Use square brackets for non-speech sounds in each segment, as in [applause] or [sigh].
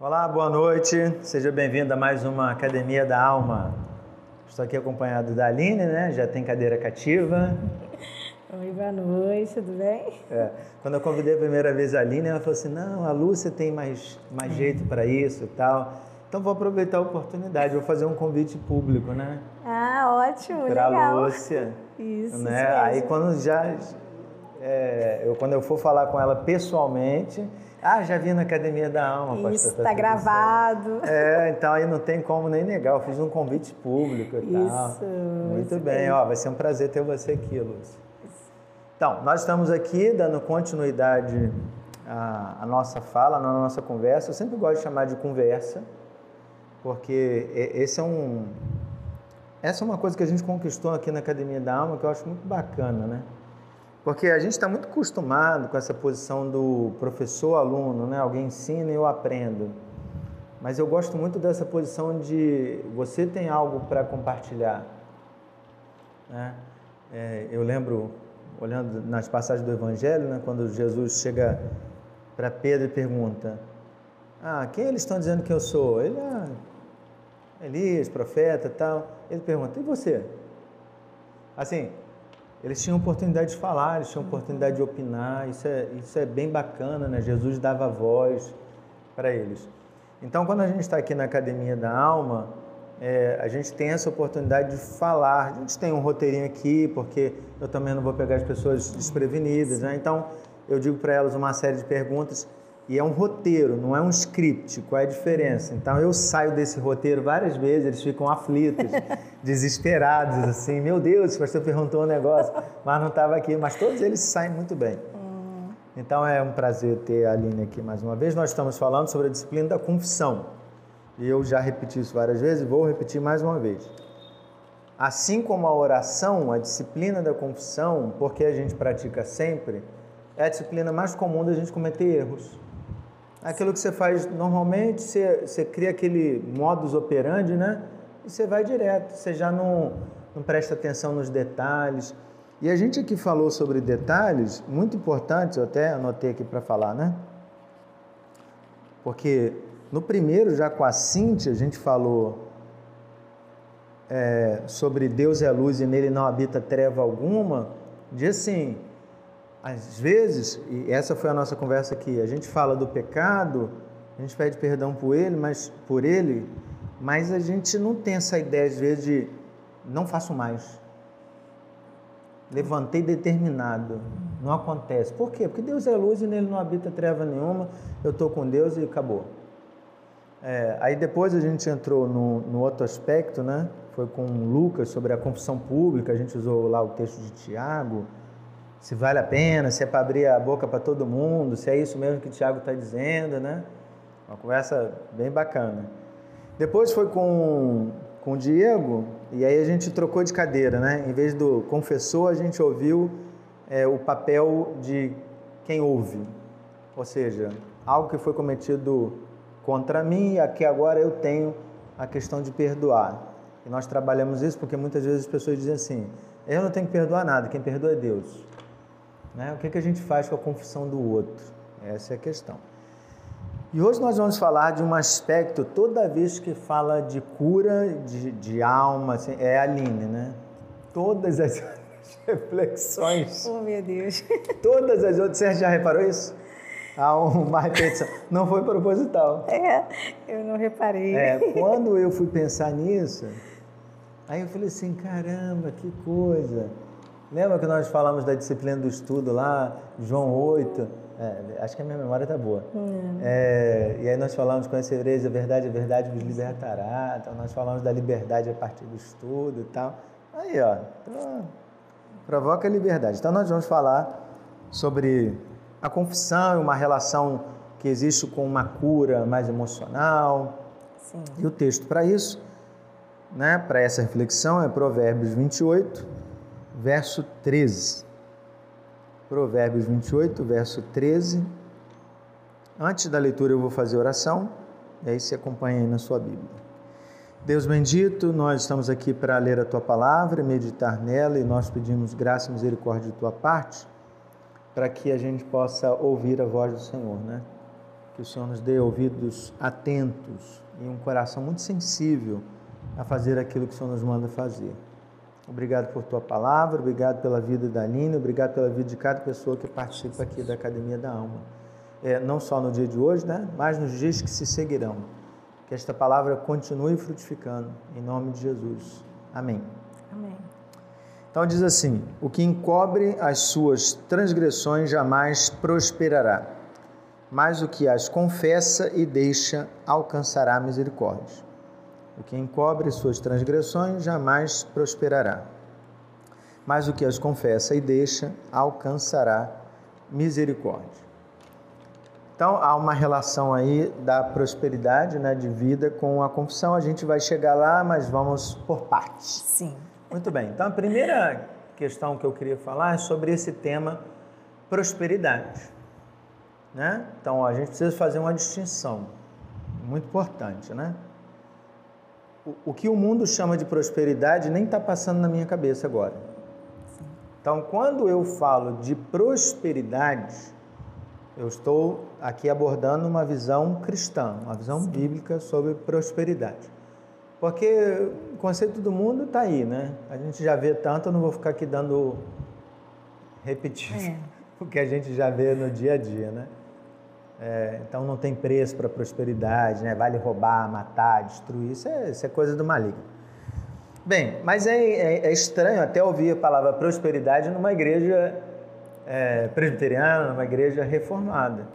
Olá, boa noite. Seja bem-vindo a mais uma Academia da Alma. Estou aqui acompanhado da Aline, né? Já tem cadeira cativa. [laughs] Oi, boa noite, tudo bem? É. Quando eu convidei a primeira vez a Aline, ela falou assim: não, a Lúcia tem mais, mais jeito para isso e tal. Então vou aproveitar a oportunidade, vou fazer um convite público, né? Ah, ótimo, pra legal. Lúcia. [laughs] Isso, né? isso Aí quando já é, eu quando eu for falar com ela pessoalmente, ah, já vi na Academia da Alma, pastor. Isso, tudo tá gravado. É, então aí não tem como nem negar. Eu fiz um convite público e tal. Isso, Muito isso bem, mesmo. ó, vai ser um prazer ter você aqui, Lúcia. Então, nós estamos aqui dando continuidade à, à nossa fala, à nossa conversa. Eu sempre gosto de chamar de conversa, porque esse é um, essa é uma coisa que a gente conquistou aqui na Academia da Alma que eu acho muito bacana, né? Porque a gente está muito acostumado com essa posição do professor-aluno, né? Alguém ensina e eu aprendo. Mas eu gosto muito dessa posição de você tem algo para compartilhar. né? É, eu lembro, olhando nas passagens do Evangelho, né, quando Jesus chega para Pedro e pergunta: Ah, quem eles estão dizendo que eu sou? Ele é Elias, profeta tal. Ele pergunta: E você? Assim, eles tinham oportunidade de falar, eles tinham oportunidade de opinar, isso é, isso é bem bacana, né? Jesus dava voz para eles. Então, quando a gente está aqui na Academia da Alma, é, a gente tem essa oportunidade de falar. A gente tem um roteirinho aqui, porque eu também não vou pegar as pessoas desprevenidas, né? Então, eu digo para elas uma série de perguntas e é um roteiro, não é um script. Qual é a diferença? Então, eu saio desse roteiro várias vezes, eles ficam aflitos, [laughs] desesperados, assim, meu Deus, o pastor perguntou um negócio, mas não estava aqui. Mas todos eles saem muito bem. Então é um prazer ter a Aline aqui mais uma vez. Nós estamos falando sobre a disciplina da confissão. E eu já repeti isso várias vezes vou repetir mais uma vez. Assim como a oração, a disciplina da confissão, porque a gente pratica sempre, é a disciplina mais comum da gente cometer erros. Aquilo que você faz normalmente, você, você cria aquele modus operandi, né? E você vai direto, você já não, não presta atenção nos detalhes. E a gente aqui falou sobre detalhes muito importantes, eu até anotei aqui para falar, né? Porque no primeiro, já com a Cintia, a gente falou é, sobre Deus é luz e nele não habita treva alguma, de assim, às vezes, e essa foi a nossa conversa aqui, a gente fala do pecado, a gente pede perdão por ele, mas por ele, mas a gente não tem essa ideia às vezes de não faço mais. Levantei determinado. Não acontece. Por quê? Porque Deus é luz e nele não habita treva nenhuma. Eu estou com Deus e acabou. É, aí depois a gente entrou no, no outro aspecto, né? Foi com Lucas sobre a confissão pública. A gente usou lá o texto de Tiago. Se vale a pena, se é para abrir a boca para todo mundo, se é isso mesmo que Tiago está dizendo, né? Uma conversa bem bacana. Depois foi com, com o Diego, e aí a gente trocou de cadeira, né? Em vez do confessor, a gente ouviu é, o papel de quem ouve. Ou seja, algo que foi cometido contra mim e aqui agora eu tenho a questão de perdoar. E nós trabalhamos isso porque muitas vezes as pessoas dizem assim: eu não tenho que perdoar nada, quem perdoa é Deus. Né? O que, que a gente faz com a confissão do outro? Essa é a questão. E hoje nós vamos falar de um aspecto, toda vez que fala de cura de, de alma, assim, é a Aline, né? Todas as [laughs] reflexões, Oh, meu Deus. [laughs] todas as outras, você já reparou isso? Há [laughs] uma repetição. Não foi proposital. É, eu não reparei. É, quando eu fui pensar nisso, aí eu falei assim, caramba, que coisa. Lembra que nós falamos da disciplina do estudo lá, João 8? É, acho que a minha memória está boa. É, e aí nós falamos, conhecereis a verdade, a verdade vos libertará. Então nós falamos da liberdade a partir do estudo e tal. Aí, ó, então, provoca a liberdade. Então nós vamos falar sobre a confissão e uma relação que existe com uma cura mais emocional. Sim. E o texto para isso, né, para essa reflexão, é Provérbios 28, verso 13. Provérbios 28, verso 13. Antes da leitura eu vou fazer oração, e aí você acompanha aí na sua Bíblia. Deus bendito, nós estamos aqui para ler a tua palavra, meditar nela, e nós pedimos graça e misericórdia de tua parte, para que a gente possa ouvir a voz do Senhor, né? Que o Senhor nos dê ouvidos atentos e um coração muito sensível a fazer aquilo que o Senhor nos manda fazer. Obrigado por tua palavra, obrigado pela vida da Nina, obrigado pela vida de cada pessoa que participa aqui da Academia da Alma. É, não só no dia de hoje, né, mas nos dias que se seguirão. Que esta palavra continue frutificando, em nome de Jesus. Amém. Amém. Então diz assim: O que encobre as suas transgressões jamais prosperará, mas o que as confessa e deixa alcançará misericórdia. O que encobre suas transgressões jamais prosperará, mas o que as confessa e deixa alcançará misericórdia. Então há uma relação aí da prosperidade, né, de vida com a confissão. A gente vai chegar lá, mas vamos por partes. Sim. Muito bem. Então a primeira questão que eu queria falar é sobre esse tema prosperidade, né? Então a gente precisa fazer uma distinção muito importante, né? O, que o mundo chama de prosperidade nem está passando na minha cabeça agora. Então, quando eu falo de prosperidade, eu estou aqui abordando uma visão cristã, uma visão Sim. bíblica sobre prosperidade. Porque o conceito do mundo está aí, né? A gente já vê tanto, eu não vou ficar aqui dando repetir é. [laughs] o que a gente já vê no dia a dia, né? É, então não tem preço para prosperidade, né? vale roubar, matar, destruir, isso é, isso é coisa do maligno. Bem, mas é, é, é, estranho até ouvir a palavra prosperidade numa igreja é, presbiteriana, numa igreja reformada.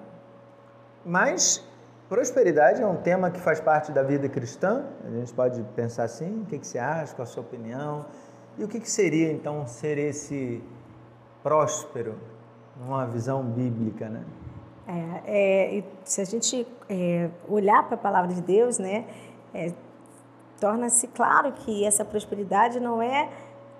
Mas prosperidade é um tema que faz parte da vida cristã, a gente pode pensar assim, o que, que você acha, qual a sua opinião, e o que, que seria então ser esse próspero, numa visão bíblica, né? É, é, se a gente é, olhar para a palavra de Deus, né, é, torna-se claro que essa prosperidade não é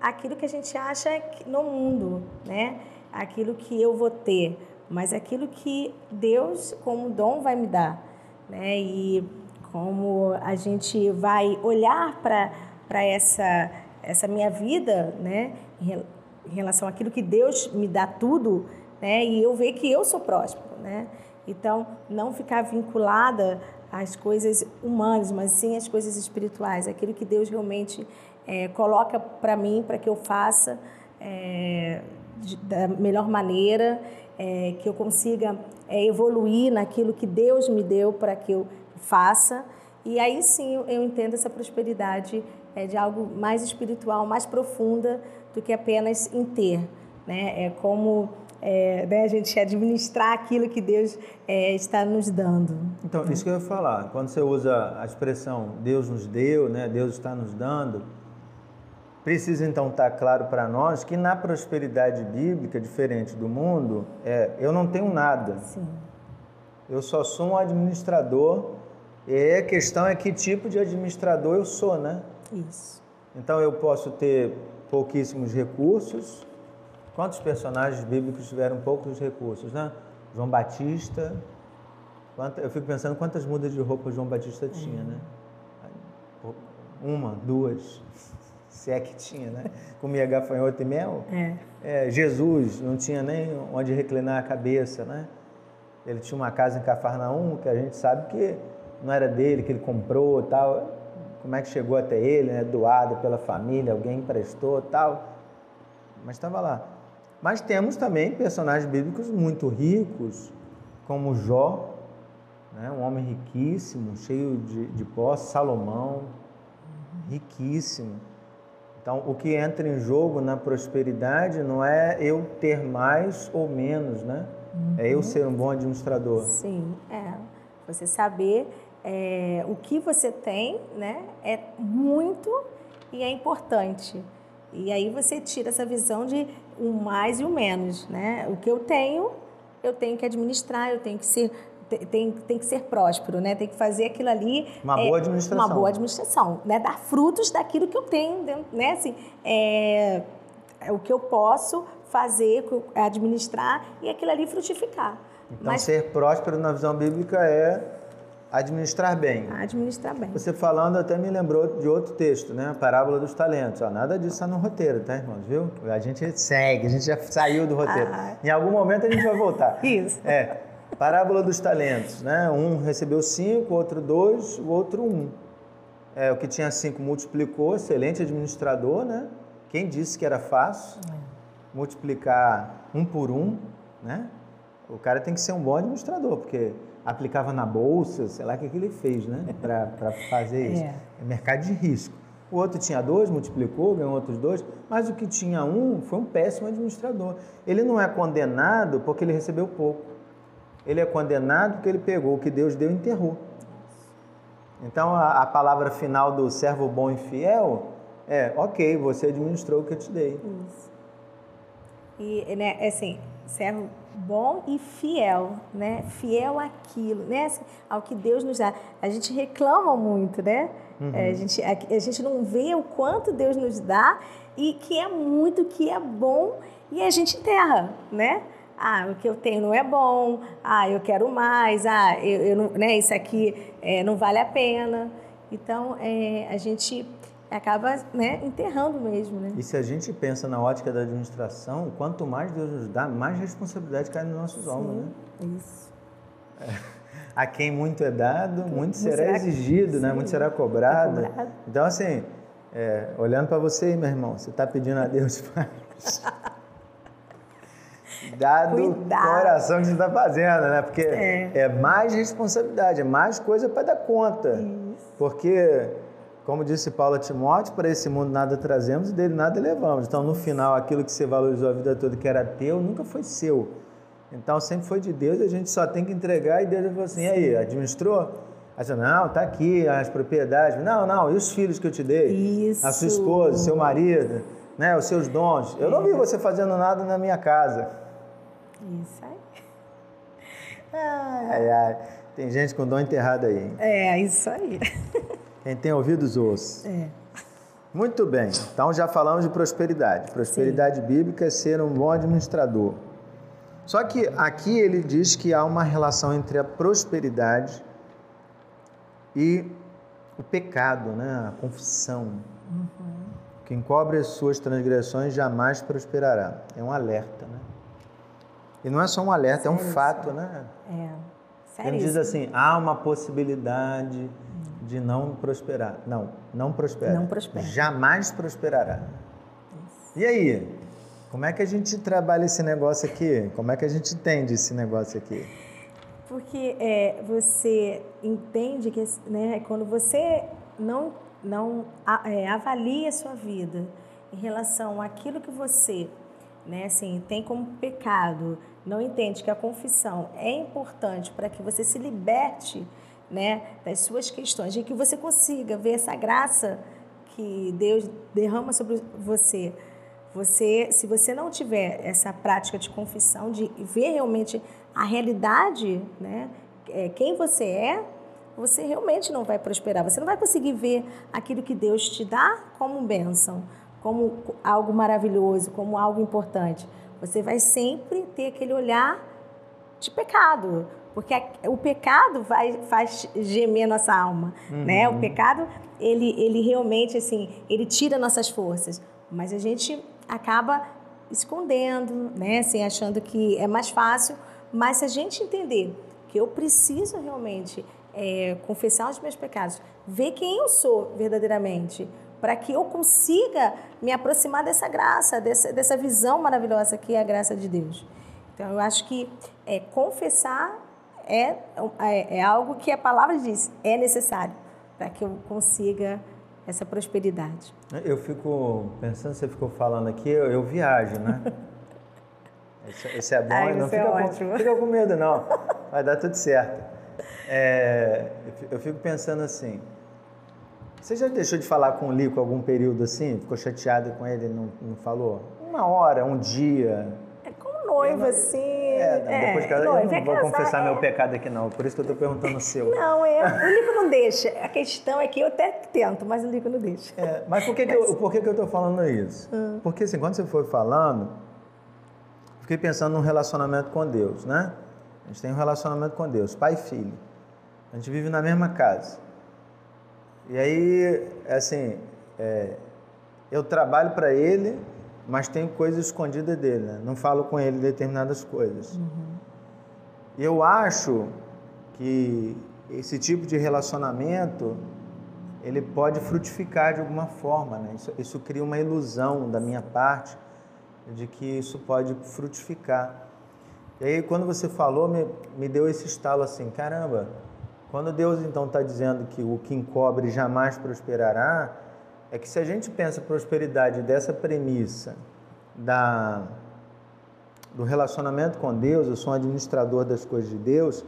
aquilo que a gente acha no mundo, né, aquilo que eu vou ter, mas aquilo que Deus, como dom, vai me dar. Né, e como a gente vai olhar para essa, essa minha vida né, em relação àquilo que Deus me dá tudo, né, e eu ver que eu sou próspero né? Então, não ficar vinculada às coisas humanas, mas sim às coisas espirituais, aquilo que Deus realmente é, coloca para mim, para que eu faça é, de, da melhor maneira, é, que eu consiga evoluir naquilo que Deus me deu para que eu faça. E aí sim eu entendo essa prosperidade de algo mais espiritual, mais profunda do que apenas em ter. Né? É como é, né, a gente administrar aquilo que Deus é, está nos dando. Então, isso que eu ia falar. Quando você usa a expressão Deus nos deu, né, Deus está nos dando, precisa então estar claro para nós que na prosperidade bíblica, diferente do mundo, é eu não tenho nada. Sim. Eu só sou um administrador. E a questão é que tipo de administrador eu sou, né? Isso. Então eu posso ter pouquíssimos recursos, Quantos personagens bíblicos tiveram poucos recursos, né? João Batista. eu fico pensando quantas mudas de roupa João Batista tinha, né? Uma, duas, [laughs] se é que tinha, né? Comia gafanhoto e mel. É. é. Jesus não tinha nem onde reclinar a cabeça, né? Ele tinha uma casa em Cafarnaum que a gente sabe que não era dele, que ele comprou tal. Como é que chegou até ele, né? Doado pela família, alguém emprestou tal. Mas estava lá. Mas temos também personagens bíblicos muito ricos, como Jó, né? um homem riquíssimo, cheio de, de posse, Salomão, riquíssimo. Então, o que entra em jogo na prosperidade não é eu ter mais ou menos, né? Uhum. É eu ser um bom administrador. Sim, é. Você saber é, o que você tem, né? É muito e é importante. E aí você tira essa visão de o mais e o menos, né? O que eu tenho, eu tenho que administrar, eu tenho que ser tem, tem que ser próspero, né? Tem que fazer aquilo ali. Uma boa administração. Uma boa administração, né? Dar frutos daquilo que eu tenho, né? Assim, é, é o que eu posso fazer, administrar e aquilo ali frutificar. Então, Mas, ser próspero na visão bíblica é Administrar bem. Administrar bem. Você falando até me lembrou de outro texto, né? A parábola dos talentos. Ó, nada disso está no roteiro, tá, irmãos? Viu? A gente segue, a gente já saiu do roteiro. Ah. Em algum momento a gente vai voltar. [laughs] Isso. É. Parábola dos talentos, né? Um recebeu cinco, outro dois, o outro um. É, o que tinha cinco multiplicou, excelente administrador, né? Quem disse que era fácil é. multiplicar um por um, né? O cara tem que ser um bom administrador, porque aplicava na bolsa, sei lá o que, que ele fez, né? Para fazer isso. É. é mercado de risco. O outro tinha dois, multiplicou, ganhou outros dois, mas o que tinha um foi um péssimo administrador. Ele não é condenado porque ele recebeu pouco. Ele é condenado porque ele pegou o que Deus deu e enterrou. Então a, a palavra final do servo bom e fiel é: ok, você administrou o que eu te dei. Isso. E, né, é assim, servo bom e fiel, né? Fiel àquilo, né? Ao que Deus nos dá. A gente reclama muito, né? Uhum. É, a, gente, a, a, gente não vê o quanto Deus nos dá e que é muito, que é bom e a gente enterra, né? Ah, o que eu tenho não é bom. Ah, eu quero mais. Ah, eu, eu não, né? Isso aqui é, não vale a pena. Então, é, a gente acaba né, enterrando mesmo. Né? E se a gente pensa na ótica da administração, quanto mais Deus nos dá, mais responsabilidade cai nos nossos Sim, ombros. Né? Isso. É. [laughs] A quem muito é dado, muito, muito será, será exigido, né? muito será cobrado. É cobrado. Então, assim, é, olhando para você aí, meu irmão, você está pedindo a Deus [laughs] mais. Dado o coração que você está fazendo, né? Porque é. é. mais responsabilidade, é mais coisa para dar conta. Isso. Porque como disse Paulo a Timóteo, para esse mundo nada trazemos e dele nada levamos. Então, no final, aquilo que você valorizou a vida toda que era teu, nunca foi seu. Então, sempre foi de Deus e a gente só tem que entregar. E Deus falou assim: e aí, administrou? Aí você, não, tá aqui as propriedades. Não, não, e os filhos que eu te dei? Isso. A sua esposa, seu marido, né, os seus dons. Eu não vi você fazendo nada na minha casa. Isso aí. Ai, ai. Tem gente com dom enterrado aí. Hein? É, isso aí. [laughs] Quem tem ouvidos, ouça. É. Muito bem. Então já falamos de prosperidade. Prosperidade Sim. bíblica é ser um bom administrador. Só que aqui ele diz que há uma relação entre a prosperidade e o pecado, né? a confissão. Uhum. Quem cobre as suas transgressões jamais prosperará. É um alerta, né? E não é só um alerta, Sério, é um fato, né? É. Sério. Ele diz assim: há uma possibilidade de não prosperar. Não, não prospera. Não prospera. Jamais prosperará. Isso. E aí? Como é que a gente trabalha esse negócio aqui? Como é que a gente entende esse negócio aqui? Porque é, você entende que né, quando você não, não é, avalia a sua vida em relação àquilo que você né, assim, tem como pecado, não entende que a confissão é importante para que você se liberte né, das suas questões, e que você consiga ver essa graça que Deus derrama sobre você. Você, se você não tiver essa prática de confissão, de ver realmente a realidade, né, é, quem você é, você realmente não vai prosperar. Você não vai conseguir ver aquilo que Deus te dá como bênção, como algo maravilhoso, como algo importante. Você vai sempre ter aquele olhar de pecado. Porque o pecado vai, faz gemer nossa alma, uhum. né? O pecado, ele, ele realmente, assim, ele tira nossas forças. Mas a gente acaba escondendo, né? Assim, achando que é mais fácil. Mas se a gente entender que eu preciso realmente é, confessar os meus pecados, ver quem eu sou verdadeiramente, para que eu consiga me aproximar dessa graça, dessa, dessa visão maravilhosa que é a graça de Deus. Então, eu acho que é, confessar é, é, é algo que a palavra diz, é necessário para que eu consiga essa prosperidade. Eu fico pensando, você ficou falando aqui, eu, eu viajo, né? [laughs] Esse, esse é bom, Ai, não fica, é com, fica com medo não, vai dar tudo certo. É, eu fico pensando assim, você já deixou de falar com o Lico algum período assim? Ficou chateado com ele, não, não falou? Uma hora, um dia? noiva, assim. É, não, depois é, noiva, eu não vou casar, confessar é... meu pecado aqui, não. Por isso que eu estou perguntando o seu. Não, é, [laughs] o Lico não deixa. A questão é que eu até tento, mas o Lico não deixa. É, mas por que, que, eu, por que, que eu estou falando isso? Hum. Porque assim, quando você foi falando, fiquei pensando num relacionamento com Deus, né? A gente tem um relacionamento com Deus, pai e filho. A gente vive na mesma casa. E aí, assim, é, eu trabalho para ele mas tenho coisas escondidas dele, né? não falo com ele determinadas coisas. Uhum. eu acho que esse tipo de relacionamento ele pode frutificar de alguma forma, né? Isso, isso cria uma ilusão da minha parte de que isso pode frutificar. E aí, quando você falou, me, me deu esse estalo assim: caramba, quando Deus então está dizendo que o que encobre jamais prosperará, é que se a gente pensa prosperidade dessa premissa da, do relacionamento com Deus, eu sou um administrador das coisas de Deus,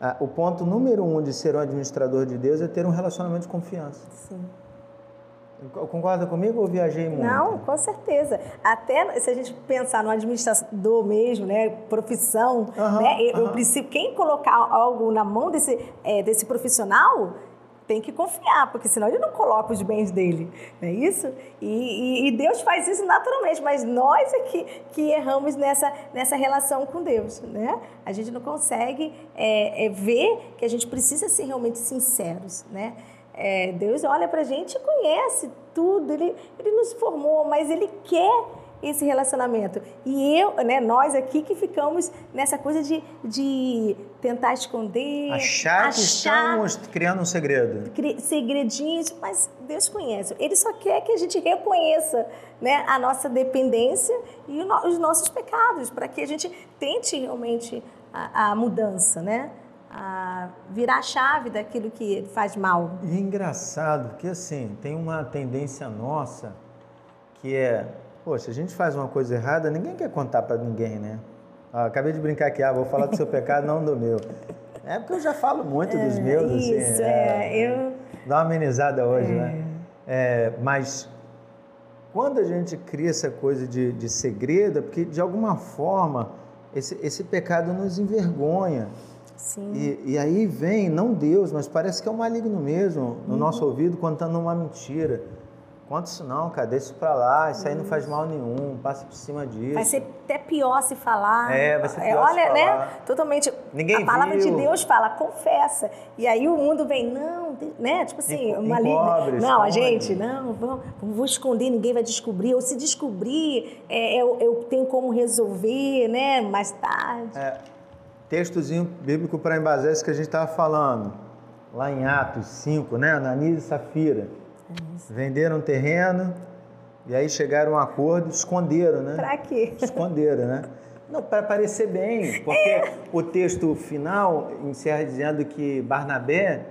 ah, o ponto número um de ser um administrador de Deus é ter um relacionamento de confiança. Sim. Concorda comigo ou viajei muito? Não, com certeza. Até se a gente pensar no administrador mesmo, né, profissão, Aham, né, eu aham. preciso quem colocar algo na mão desse é, desse profissional tem que confiar, porque senão ele não coloca os bens dele, não é isso? E, e- e Deus faz isso naturalmente, mas nós é que, que erramos nessa, nessa relação com Deus, né? A gente não consegue é, é, ver que a gente precisa ser realmente sinceros, né? É, Deus olha pra gente e conhece tudo, ele, ele nos formou, mas Ele quer esse relacionamento. E eu, né, nós aqui que ficamos nessa coisa de, de tentar esconder, Achar que achar estamos criando um segredo. segredinhos, mas Deus conhece. Ele só quer que a gente reconheça né, a nossa dependência e os nossos pecados, para que a gente tente realmente a, a mudança, né? A virar a chave daquilo que faz mal. E é engraçado, porque assim, tem uma tendência nossa que é, poxa, a gente faz uma coisa errada, ninguém quer contar para ninguém, né? Ah, acabei de brincar aqui, ah, vou falar do seu pecado, não do meu. É porque eu já falo muito dos meus, assim. Isso, é, eu... Dá uma amenizada hoje, né? É, mas quando a gente cria essa coisa de, de segredo, é porque de alguma forma esse, esse pecado nos envergonha. Sim. E, e aí vem, não Deus, mas parece que é o maligno mesmo, no nosso ouvido, contando uma mentira. Conta isso não, cara, deixa isso pra lá, isso aí não faz mal nenhum, passa por cima disso. Vai ser até pior se falar. É, vai ser pior olha, se né? falar. Totalmente. Ninguém a palavra de viu. Deus fala, confessa. E aí o mundo vem, não, né? Tipo assim, maligno. encobre, Não, a gente, não, vou, vou esconder, ninguém vai descobrir. Ou se descobrir, é, eu, eu tenho como resolver, né? Mais tarde. É, textozinho bíblico para embasar isso que a gente estava falando, lá em Atos 5, né? Ananias e Safira. Venderam um terreno e aí chegaram a um acordo, esconderam, né? Pra quê? Esconderam, né? Não, para parecer bem, porque o texto final encerra dizendo que Barnabé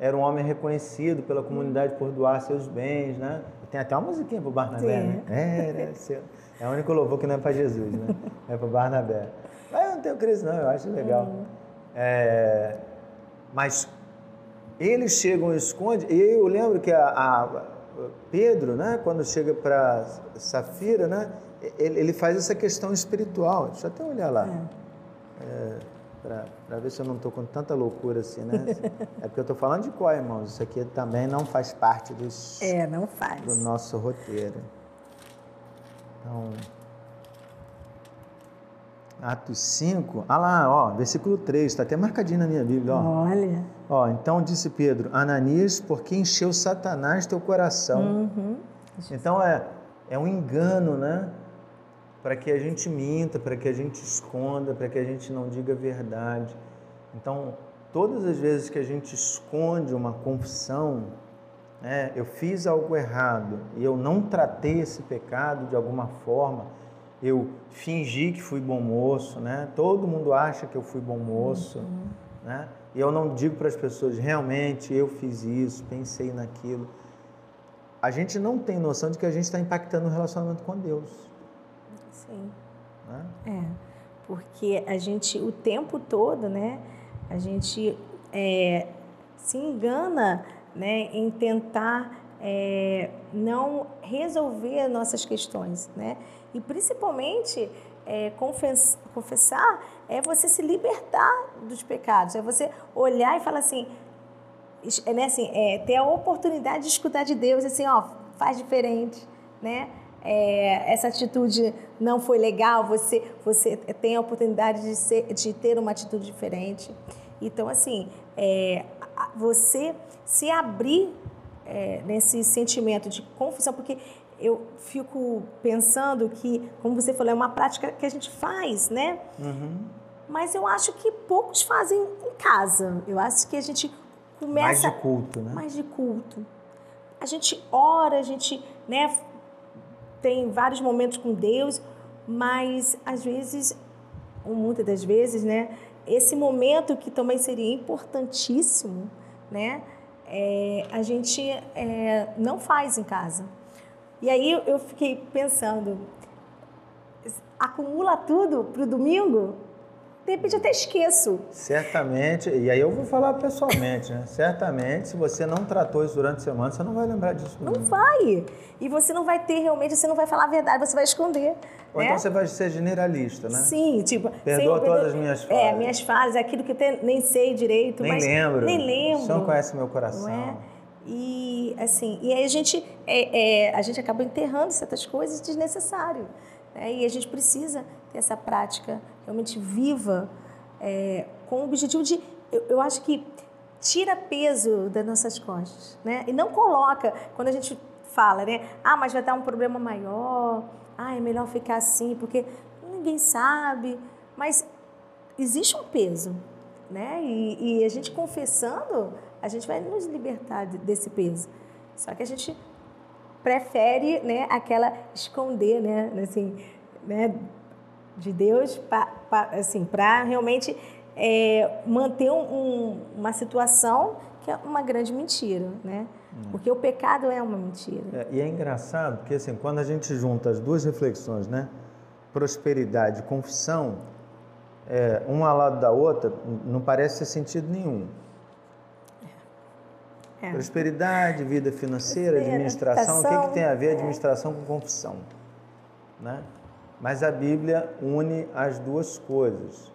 era um homem reconhecido pela comunidade por doar seus bens, né? Tem até uma musiquinha pro Barnabé, Sim. né? É, né? Seu- É o único louvor que não é para Jesus, né? [laughs] É para Barnabé. Mas eu não tenho crise não, eu acho legal. É, mas eles chegam e escondem. E eu lembro que a, a- Pedro, né, quando chega para Safira, né, ele, ele faz essa questão espiritual. Deixa eu até olhar lá. para ver se eu não estou com tanta loucura assim, né? É porque eu estou falando de qual, irmãos? Isso aqui também não faz parte dos, É, não faz. do nosso roteiro. Então, Atos 5, ah lá, ó, versículo 3, está até marcadinho na minha Bíblia, ó. Olha. Ó, então disse Pedro, Ananias, porque encheu Satanás teu coração. Uhum. Então é, é um engano, né? Para que a gente minta, para que a gente esconda, para que a gente não diga a verdade. Então, todas as vezes que a gente esconde uma confissão, né, eu fiz algo errado e eu não tratei esse pecado de alguma forma, eu fingi que fui bom moço, né? Todo mundo acha que eu fui bom moço, né? E eu não digo para as pessoas, realmente eu fiz isso, pensei naquilo. A gente não tem noção de que a gente está impactando o relacionamento com Deus. Sim. Né? É, porque a gente, o tempo todo, né, a gente é, se engana né, em tentar é, não resolver nossas questões, né? E principalmente é, confess, confessar é você se libertar dos pecados, é você olhar e falar assim, é, né, assim, é, ter a oportunidade de escutar de Deus, assim, ó, faz diferente, né? É, essa atitude não foi legal, você, você tem a oportunidade de, ser, de ter uma atitude diferente. Então, assim, é, você se abrir é, nesse sentimento de confusão, porque eu fico pensando que, como você falou, é uma prática que a gente faz, né? mas eu acho que poucos fazem em casa. Eu acho que a gente começa mais de culto, né? Mais de culto. A gente ora, a gente, né, tem vários momentos com Deus, mas às vezes, ou muitas das vezes, né, esse momento que também seria importantíssimo, né, é, a gente é, não faz em casa. E aí eu fiquei pensando, acumula tudo para o domingo? De repente até esqueço. Certamente, e aí eu vou falar pessoalmente, né? Certamente, se você não tratou isso durante a semana, você não vai lembrar disso. Não vai. E você não vai ter realmente, você não vai falar a verdade, você vai esconder. Ou né? então você vai ser generalista, né? Sim, tipo. Perdoa sem, todas as minhas falhas. É, minhas falhas, aquilo que eu nem sei direito. Nem lembro. Nem lembro. Você não conhece meu coração. Não é? E assim, e aí a gente, é, é, a gente acaba enterrando certas coisas desnecessário. Né? E a gente precisa ter essa prática realmente viva, é, com o objetivo de, eu, eu, acho que tira peso das nossas costas, né? E não coloca, quando a gente fala, né? Ah, mas vai dar um problema maior, ah, é melhor ficar assim, porque ninguém sabe, mas existe um peso, né? E, e a gente confessando, a gente vai nos libertar desse peso. Só que a gente prefere, né, aquela esconder, né, assim, né, de Deus para assim, realmente é, manter um, uma situação que é uma grande mentira, né? Hum. Porque o pecado é uma mentira. É, e é engraçado porque assim, quando a gente junta as duas reflexões, né? Prosperidade e confissão, é, uma ao lado da outra, não parece ter sentido nenhum. É. Prosperidade, vida financeira, administração, o que, que tem a ver administração com confissão? Né? Mas a Bíblia une as duas coisas.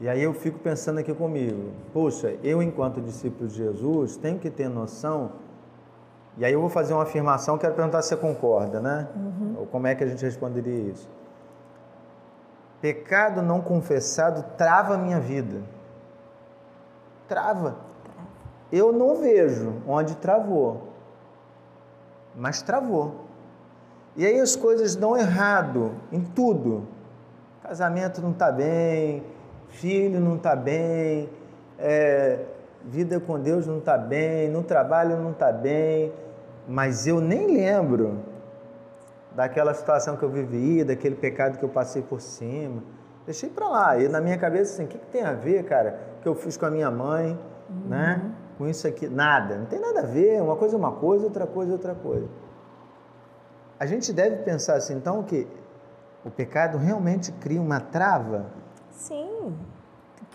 E aí eu fico pensando aqui comigo, puxa, eu enquanto discípulo de Jesus tenho que ter noção, e aí eu vou fazer uma afirmação, quero perguntar se você concorda, né? Uhum. Ou como é que a gente responderia isso? Pecado não confessado trava a minha vida. Trava. Eu não vejo onde travou, mas travou. E aí as coisas dão errado em tudo. Casamento não está bem, filho não está bem, é, vida com Deus não está bem, no trabalho não está bem, mas eu nem lembro daquela situação que eu vivi, daquele pecado que eu passei por cima. Deixei para lá. E na minha cabeça, assim, o que, que, tem a ver, cara, que eu fiz com a minha mãe, uhum. né? Com isso aqui? Nada. Não tem nada a ver. Uma coisa é uma coisa, outra coisa é outra coisa. A gente deve pensar assim, então, que o pecado realmente cria uma trava? Sim,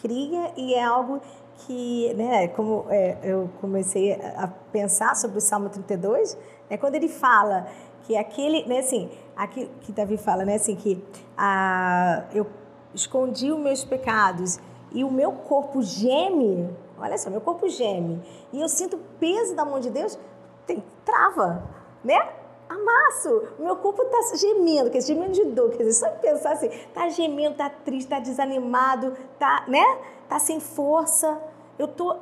cria e é algo que, né, como é, eu comecei a pensar sobre o Salmo 32, né, quando ele fala que aquele, né, assim, aqui, que Davi fala, né, assim, que a, eu escondi os meus pecados e o meu corpo geme, olha só, meu corpo geme, e eu sinto o peso da mão de Deus, tem trava, né? Amasso. Meu corpo está gemendo, quer dizer, gemendo de dor. Quer dizer, só pensar assim, tá gemendo, tá triste, tá desanimado, tá, né? Tá sem força. Eu tô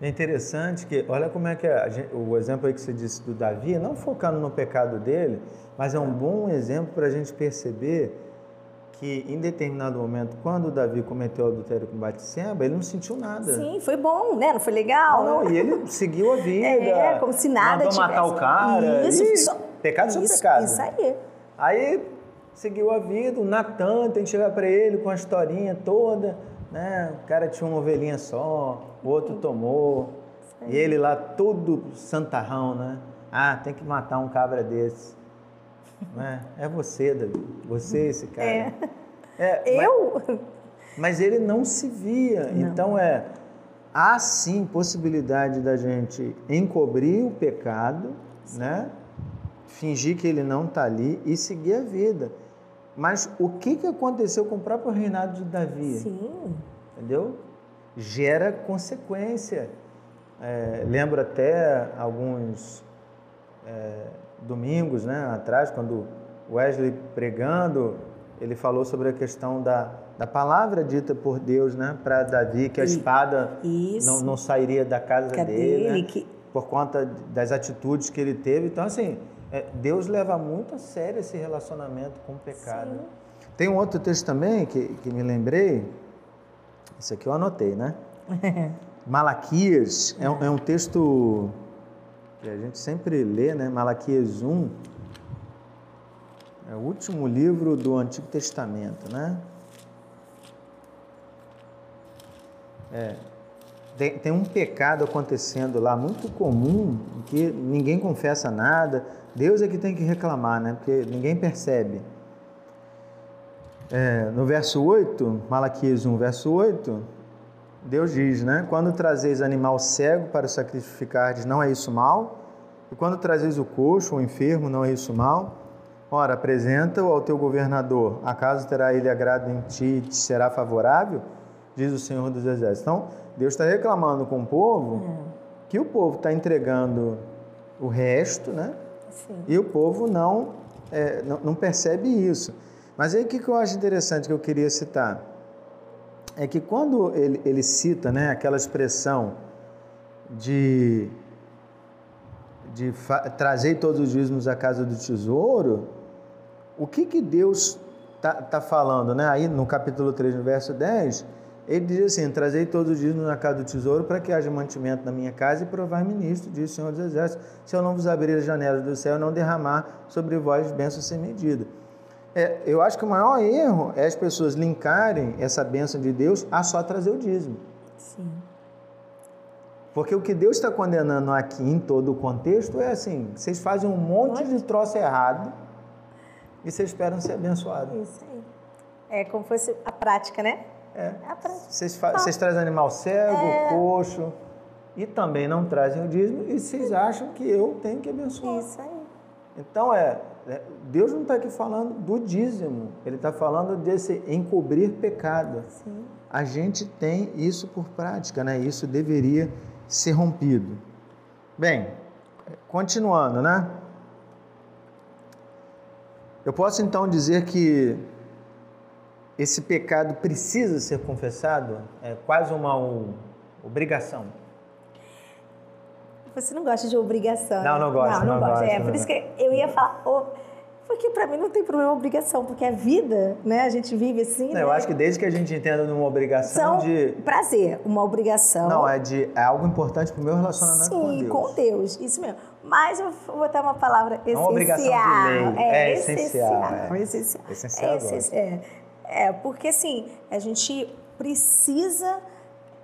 é interessante que, olha como é que é, gente, o exemplo aí que você disse do Davi, não focando no pecado dele, mas é um bom exemplo para a gente perceber que em determinado momento, quando o Davi cometeu o adultério com Batseba, ele não sentiu nada. Sim, foi bom, né? Não foi legal? Não, não. e ele seguiu a vida. É, como se nada mandou tivesse... matar o cara. Isso, e... só... pecado isso, sobre pecado. Isso aí. Aí seguiu a vida, o Natan tem que chegar para ele com a historinha toda, né? O cara tinha uma ovelhinha só, o outro tomou. E ele lá todo santarrão, né? Ah, tem que matar um cabra desse. Né? É você, Davi. Você, esse cara. É. é eu? Mas, mas, ele não se via. Não. Então é. Há sim possibilidade da gente encobrir o pecado, sim. né? Fingir que ele não está ali e seguir a vida. Mas o que, que aconteceu com o próprio reinado de Davi? Sim. Entendeu? Gera consequência. É, lembro até alguns. É, domingos né, atrás, quando Wesley pregando, ele falou sobre a questão da, da palavra dita por Deus né, para Davi, que a espada não, não, sairia da casa Cadê dele, né, que... por conta das atitudes que ele teve. Então, assim, Deus leva muito a sério esse relacionamento com o pecado. Sim. Tem um outro texto também que, que me lembrei, Isso aqui eu anotei, né? [laughs] Malaquias é, um- é um texto que a gente sempre lê, né? Malaquias 1 é o último livro do Antigo Testamento, né? É, tem, tem um pecado acontecendo lá muito comum que ninguém confessa nada. Deus é que tem que reclamar, né? Porque ninguém percebe. É, no verso 8, Malaquias 1, verso 8, Deus diz, né? Quando trazeis animal cego para sacrificar, não é isso mal? E quando trazeis o coxo, o enfermo, não é isso mal? Ora, apresenta-o ao teu governador. Acaso terá ele agrado em ti e te será favorável? Diz o Senhor dos Exércitos. Então, Deus está reclamando com o povo que o povo está entregando o resto, né? Sim. E o povo não, é, não, não percebe isso. Mas aí o que, que eu acho interessante que eu queria citar? É que quando ele, ele cita né, aquela expressão de, de trazer todos os dízimos à casa do tesouro, o que, que Deus está tá falando? Né? Aí no capítulo 3, no verso 10, ele diz assim: Trazei todos os dízimos na casa do tesouro para que haja mantimento na minha casa e provar-me nisto, diz o Senhor dos Exércitos, se eu não vos abrir as janelas do céu não derramar sobre vós bênçãos sem medida. É, eu acho que o maior erro é as pessoas linkarem essa bênção de Deus a só trazer o dízimo. Sim. Porque o que Deus está condenando aqui em todo o contexto é assim: vocês fazem um monte de troço errado e vocês esperam ser abençoados. Isso aí. É como fosse a prática, né? É. Prática. Vocês, trazem animal cego, coxo e também não trazem o dízimo e vocês acham que eu tenho que abençoar. Isso aí. Então é, é, Deus não está aqui falando do dízimo, Ele está falando desse encobrir pecado. Sim. A gente tem isso por prática, né? Isso deveria ser rompido. Bem, continuando, né? Eu posso então dizer que esse pecado precisa ser confessado? É quase uma obrigação. Você não gosta de obrigação. Não, né? não gosto, Não, não, não gosto. gosto, É, por isso que eu ia falar. oh, porque pra mim não tem problema obrigação, porque a vida, né? A gente vive assim. Não, eu né? acho que desde que a gente entenda numa obrigação São de. prazer, uma obrigação. Não, é de é algo importante para o meu relacionamento com Sim, Deus. com Deus, isso mesmo. Mas eu vou botar uma palavra essencial. uma obrigação de lei, é essencial, essencial. é. essencial. Essencial eu essenci- é, porque assim, a gente precisa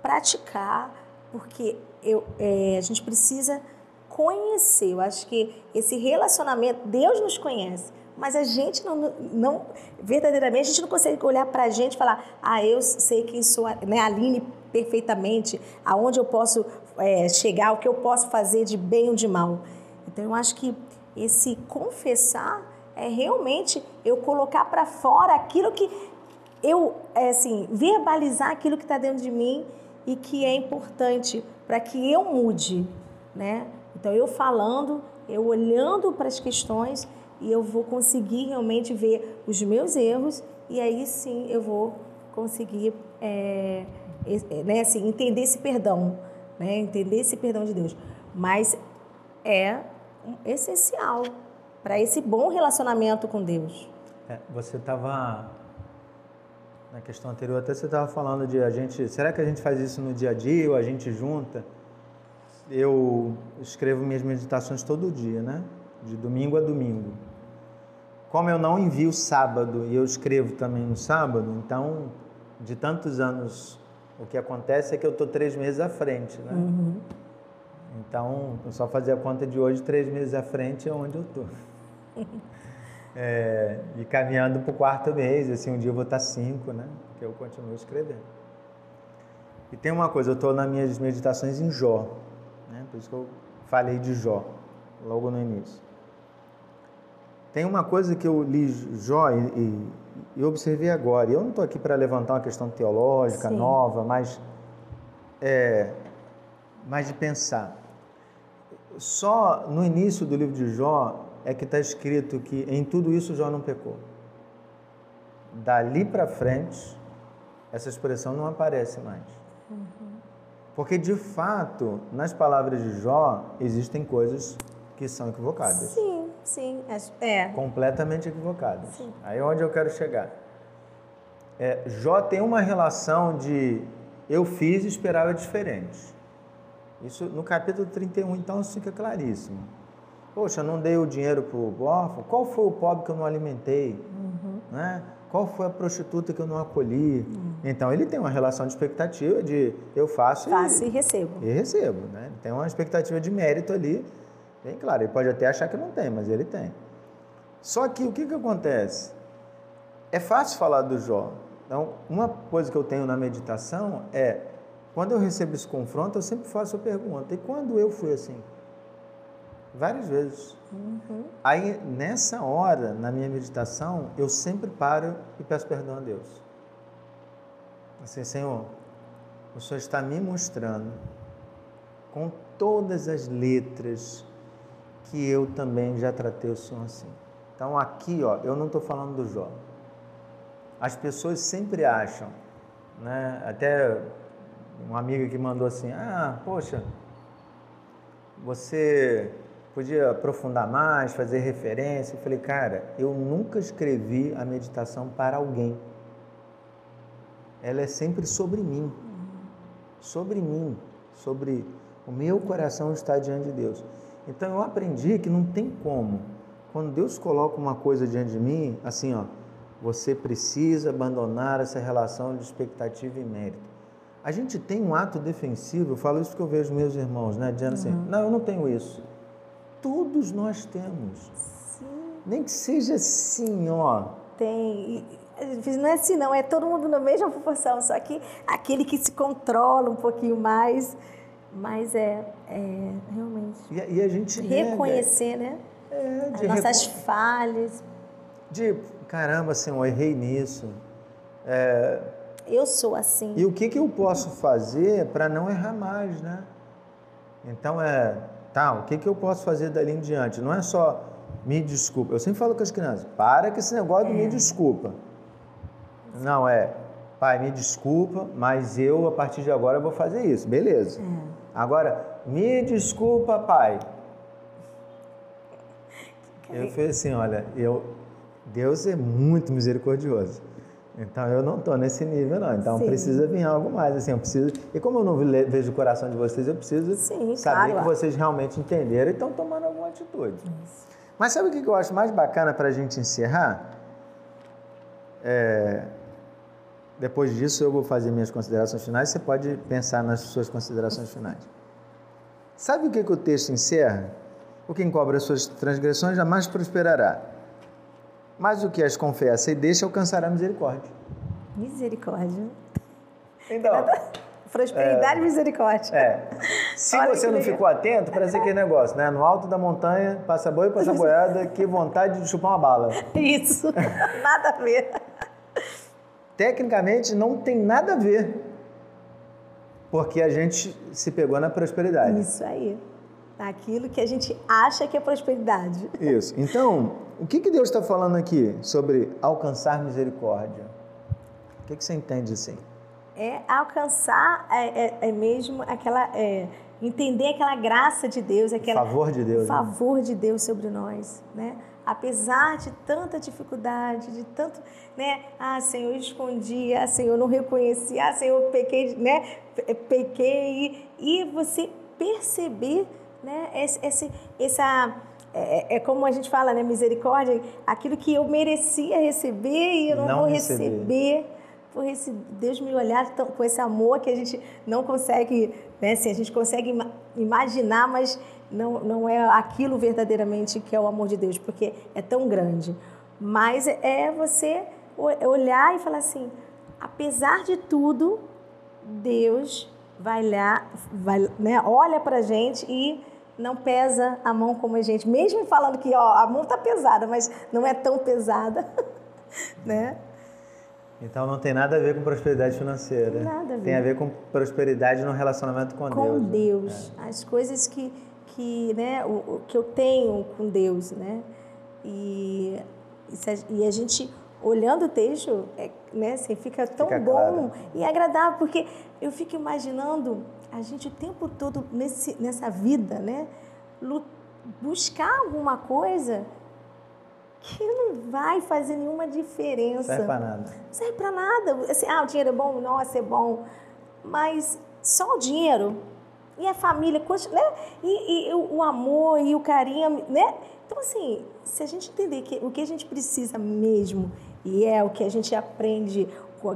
praticar, porque eu, é, a gente precisa conhecer. Eu acho que esse relacionamento, Deus nos conhece, mas a gente não, não verdadeiramente, a gente não consegue olhar para a gente e falar, ah, eu sei quem sou, né, Aline perfeitamente, aonde eu posso é, chegar, o que eu posso fazer de bem ou de mal. Então, eu acho que esse confessar é realmente eu colocar para fora aquilo que eu, é, assim, verbalizar aquilo que está dentro de mim e que é importante para que eu mude, né? Então, eu falando, eu olhando para as questões e eu vou conseguir realmente ver os meus erros e aí sim eu vou conseguir é, é, né, assim, entender esse perdão, né? Entender esse perdão de Deus. Mas é essencial para esse bom relacionamento com Deus. É, você estava na questão anterior até você estava falando de a gente, será que a gente faz isso no dia a dia ou a gente junta? Eu escrevo minhas meditações todo dia, né? De domingo a domingo. Como eu não envio sábado e eu escrevo também no sábado, então de tantos anos o que acontece é que eu estou três meses à frente, né? Então, eu só fazer a conta de hoje, três meses à frente é onde eu estou. [laughs] É, e caminhando para o quarto mês, assim, um dia eu vou estar cinco, né? Porque eu continuo escrevendo. E tem uma coisa, eu estou nas minhas meditações em Jó, né? Por isso que eu falei de Jó, logo no início. Tem uma coisa que eu li Jó e, e, e observei agora, e eu não estou aqui para levantar uma questão teológica Sim. nova, mas, é, mas de pensar. Só no início do livro de Jó é que está escrito que em tudo isso Jó não pecou. Dali para frente, essa expressão não aparece mais. Porque de fato, nas palavras de Jó, existem coisas que são equivocadas. Sim, sim. É. Completamente equivocadas. Sim. Aí é onde eu quero chegar. É, Jó tem uma relação de eu fiz e esperava diferente. Isso no capítulo 31, então, isso fica claríssimo. Poxa, eu não dei o dinheiro para o órfão. Qual foi o pobre que eu não alimentei? Uhum. Né? Qual foi a prostituta que eu não acolhi? Uhum. Então, ele tem uma relação de expectativa de eu faço, faço e, e recebo. E recebo. Né? Tem uma expectativa de mérito ali, bem claro. Ele pode até achar que não tem, mas ele tem. Só que o que, que acontece? É fácil falar do Jó. Então, uma coisa que eu tenho na meditação é, quando eu recebo esse confronto, eu sempre faço a pergunta, e quando eu fui assim? Várias vezes. Uhum. Aí, nessa hora, na minha meditação, eu sempre paro e peço perdão a Deus. Assim, Senhor, o Senhor está me mostrando com todas as letras que eu também já tratei o Senhor assim. Então, aqui, ó, eu não estou falando do Jó. As pessoas sempre acham, né? Até uma amiga que mandou assim: ah, poxa, você podia aprofundar mais, fazer referência. Eu falei, cara, eu nunca escrevi a meditação para alguém. Ela é sempre sobre mim. Sobre mim, sobre o meu coração estar diante de Deus. Então eu aprendi que não tem como. Quando Deus coloca uma coisa diante de mim, assim, ó, você precisa abandonar essa relação de expectativa e mérito. A gente tem um ato defensivo, eu falo isso porque eu vejo meus irmãos, né? Dizendo assim, uhum. assim, não, eu não tenho isso. Todos nós temos. Sim. Nem que seja assim, ó. Tem. Não é assim, não. É todo mundo na mesma proporção. Só que aquele que se controla um pouquinho mais. Mas é, é realmente. E, e a gente. Reconhecer, nega. né? É, As nossas recon... falhas. De caramba, assim, eu errei nisso. É... Eu sou assim. E o que, que eu posso fazer para não errar mais, né? Então é Tá, o que, que eu posso fazer dali em diante? Não é só me desculpa. Eu sempre falo com as crianças, para com esse negócio de me é. desculpa. Não, é, pai, me desculpa, mas eu, a partir de agora, vou fazer isso. Beleza. É. Agora, me desculpa, pai. Eu falei assim, olha, eu, Deus é muito misericordioso. Então eu não estou nesse nível não. Então Sim. precisa vir algo mais assim. Eu preciso. E como eu não vejo o coração de vocês, eu preciso Sim, saber claro. que vocês realmente entenderam e estão tomando alguma atitude. Isso. Mas sabe o que eu acho mais bacana para a gente encerrar? É... Depois disso eu vou fazer minhas considerações finais. Você pode pensar nas suas considerações finais. Sabe o que, que o texto encerra? O que encobre as suas transgressões jamais prosperará mas o que as confessa e deixa alcançará misericórdia. Misericórdia. Então. Prosperidade e misericórdia. É. Se Olha você não legal. ficou atento, parece aquele negócio, né? No alto da montanha, passa boi, passa boiada, [laughs] que vontade de chupar uma bala. Isso. [laughs] Nada a ver. Tecnicamente, não tem nada a ver. Porque a gente se pegou na prosperidade. Isso aí. Aquilo que a gente acha que é prosperidade. Isso. Então, o que, que Deus está falando aqui sobre alcançar misericórdia? O que, que você entende assim? É alcançar é, é, é mesmo aquela é, entender aquela graça de Deus, aquele favor de Deus, né? favor né? de Deus sobre nós, né? Apesar de tanta dificuldade, de tanto, né? Ah, Senhor, eu escondi, ah, Senhor, eu não reconheci, ah, Senhor, eu pequei, né? Pequei e, e você perceber, né? Esse, esse, essa é, é, como a gente fala, né? Misericórdia, aquilo que eu merecia receber e eu não, não vou receber. receber. Por esse Deus me olhar tão, com esse amor que a gente não consegue, né? Assim, a gente consegue imaginar, mas não, não é aquilo verdadeiramente que é o amor de Deus, porque é tão grande. Mas é você olhar e falar assim: apesar de tudo, Deus vai lá, vai, né, olha para a gente e não pesa a mão como a gente, mesmo falando que ó, a mão está pesada, mas não é tão pesada, [laughs] né? Então não tem nada a ver com prosperidade financeira. Nada a ver. Tem a ver com prosperidade no relacionamento com, com Deus. Com Deus. Né? As coisas que, que, né, o, o, que eu tenho com Deus, né? E, e a gente olhando o texto, é, né, assim, fica tão fica bom claro. e agradável, porque eu fico imaginando a gente o tempo todo nesse, nessa vida, né, buscar alguma coisa que não vai fazer nenhuma diferença. Não serve para nada. Não serve para nada. Assim, ah, o dinheiro é bom? Nossa, é bom. mas só o dinheiro e a família, né? E, e o amor e o carinho, né? Então, assim, se a gente entender que o que a gente precisa mesmo, e é o que a gente aprende,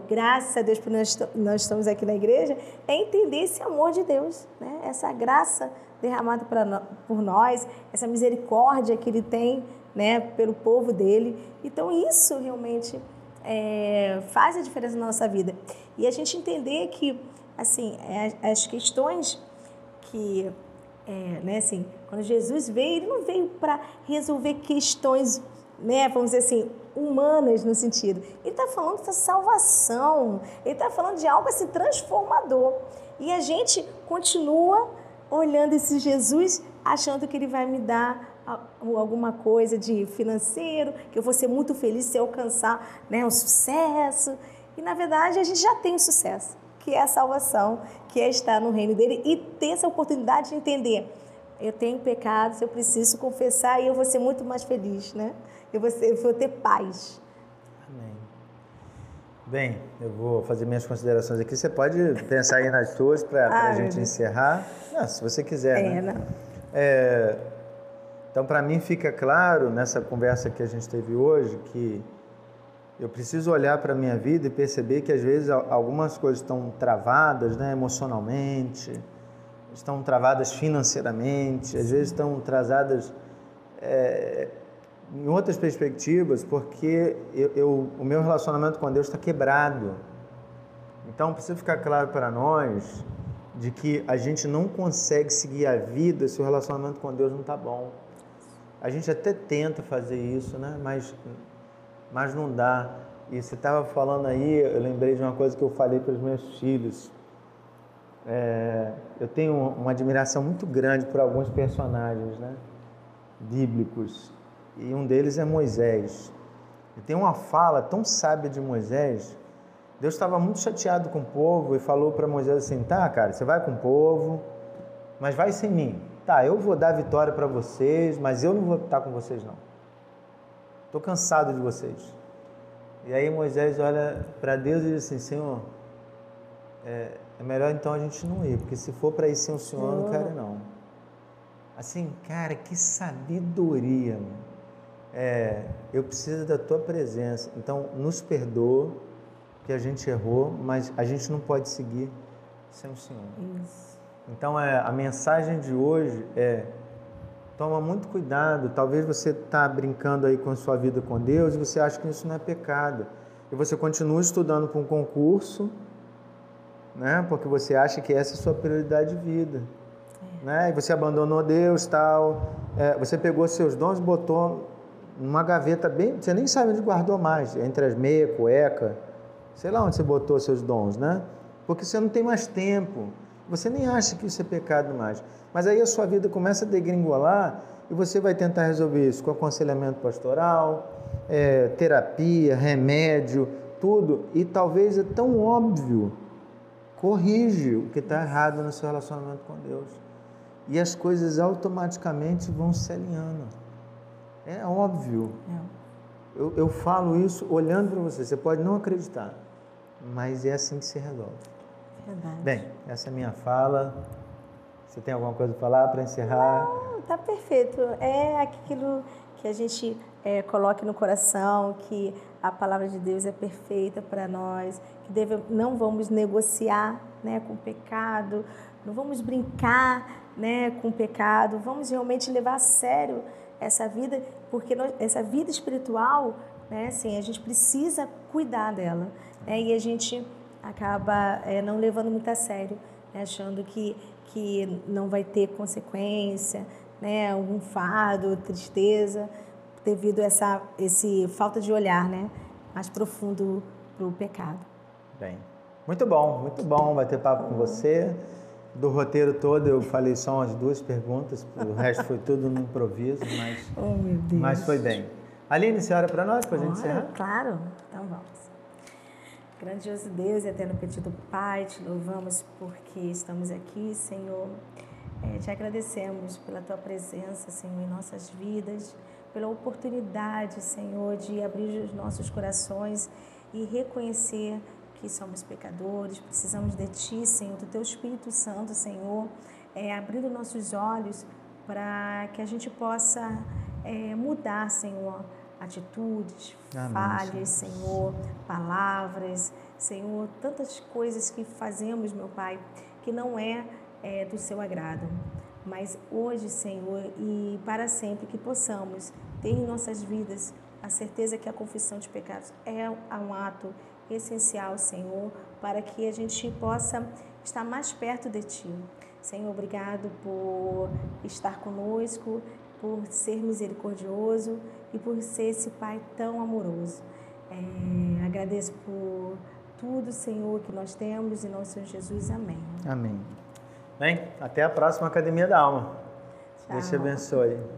graças a Deus, porque nós, nós estamos aqui na igreja, é entender esse amor de Deus, né? essa graça derramada pra, por nós, essa misericórdia que Ele tem né, pelo povo dele. Então, isso realmente é, faz a diferença na nossa vida. E a gente entender que, assim, é, as questões que é, né, assim, quando Jesus veio, ele não veio para resolver questões, né, vamos dizer assim, humanas no sentido. Ele está falando da salvação, ele está falando de algo assim transformador. E a gente continua olhando esse Jesus, achando que ele vai me dar alguma coisa de financeiro, que eu vou ser muito feliz se alcançar né, um sucesso. E na verdade a gente já tem o sucesso que é a salvação, que é estar no reino dele e ter essa oportunidade de entender. Eu tenho pecados, eu preciso confessar e eu vou ser muito mais feliz, né? Eu vou, eu vou ter paz. Amém. Bem, eu vou fazer minhas considerações aqui. Você pode pensar aí nas suas para a gente encerrar. Não, se você quiser. É, né? É, então, para mim, fica claro nessa conversa que a gente teve hoje que eu preciso olhar para a minha vida e perceber que às vezes algumas coisas estão travadas né, emocionalmente, estão travadas financeiramente, às vezes estão travadas é, em outras perspectivas, porque eu, eu, o meu relacionamento com Deus está quebrado. Então precisa ficar claro para nós de que a gente não consegue seguir a vida se o relacionamento com Deus não está bom. A gente até tenta fazer isso, né? mas mas não dá. E você estava falando aí, eu lembrei de uma coisa que eu falei para os meus filhos. É, eu tenho uma admiração muito grande por alguns personagens né, bíblicos, e um deles é Moisés. E tem uma fala tão sábia de Moisés. Deus estava muito chateado com o povo e falou para Moisés assim: tá, cara, você vai com o povo, mas vai sem mim. Tá, eu vou dar vitória para vocês, mas eu não vou estar com vocês não. Estou cansado de vocês. E aí Moisés olha para Deus e diz assim: Senhor, é, é, melhor então a gente não ir, porque se for para ir sem o Senhor, eu não quero não. Assim, cara, que sabedoria. Mano. É, eu preciso da tua presença. Então, nos perdoa que a gente errou, mas a gente não pode seguir sem o Senhor. Isso. Então, é, a mensagem de hoje é Toma muito cuidado. Talvez você está brincando aí com a sua vida com Deus e você acha que isso não é pecado. E você continua estudando para um concurso, né? Porque você acha que essa é a sua prioridade de vida. É. Né? E você abandonou Deus tal. É, você pegou seus dons botou numa gaveta bem. Você nem sabe onde guardou mais, entre as meias, cueca. Sei lá onde você botou seus dons, né? Porque você não tem mais tempo. Você nem acha que isso é pecado mais. Mas aí a sua vida começa a degringolar e você vai tentar resolver isso com aconselhamento pastoral, é, terapia, remédio, tudo. E talvez é tão óbvio. Corrige o que está errado no seu relacionamento com Deus. E as coisas automaticamente vão se alinhando. É óbvio. É. Eu, eu falo isso olhando para você. Você pode não acreditar, mas é assim que se resolve. Verdade. Bem, essa é a minha fala. Você tem alguma coisa para falar para encerrar? Não, tá perfeito. É aquilo que a gente é, coloque no coração, que a palavra de Deus é perfeita para nós, que deve, não vamos negociar né, com o pecado, não vamos brincar né, com o pecado, vamos realmente levar a sério essa vida, porque nós, essa vida espiritual, né, assim, a gente precisa cuidar dela. Né, e a gente acaba é, não levando muito a sério, né? achando que, que não vai ter consequência, né? algum fardo, tristeza, devido a essa esse falta de olhar né? mais profundo para o pecado. Bem, muito bom, muito bom bater papo com você. Do roteiro todo eu falei só umas duas perguntas, o resto foi tudo no improviso, mas, [laughs] oh, mas foi bem. Aline, senhora para nós, para a gente encerrar? Claro, então vamos. Grandioso Deus e eterno pedido Pai, te louvamos porque estamos aqui, Senhor. É, te agradecemos pela tua presença, Senhor, em nossas vidas, pela oportunidade, Senhor, de abrir os nossos corações e reconhecer que somos pecadores, precisamos de Ti, Senhor, do Teu Espírito Santo, Senhor, é, abrindo nossos olhos para que a gente possa é, mudar, Senhor, atitudes, Amém, falhas, Senhor. Senhor, palavras, Senhor, tantas coisas que fazemos, meu Pai, que não é, é do Seu agrado. Mas hoje, Senhor, e para sempre que possamos ter em nossas vidas a certeza que a confissão de pecados é um ato essencial, Senhor, para que a gente possa estar mais perto de Ti. Senhor, obrigado por estar conosco, por ser misericordioso e por ser esse Pai tão amoroso. É, agradeço por tudo, Senhor, que nós temos em nosso Senhor Jesus. Amém. Amém. Bem, até a próxima Academia da Alma. Tchau. Deus te abençoe.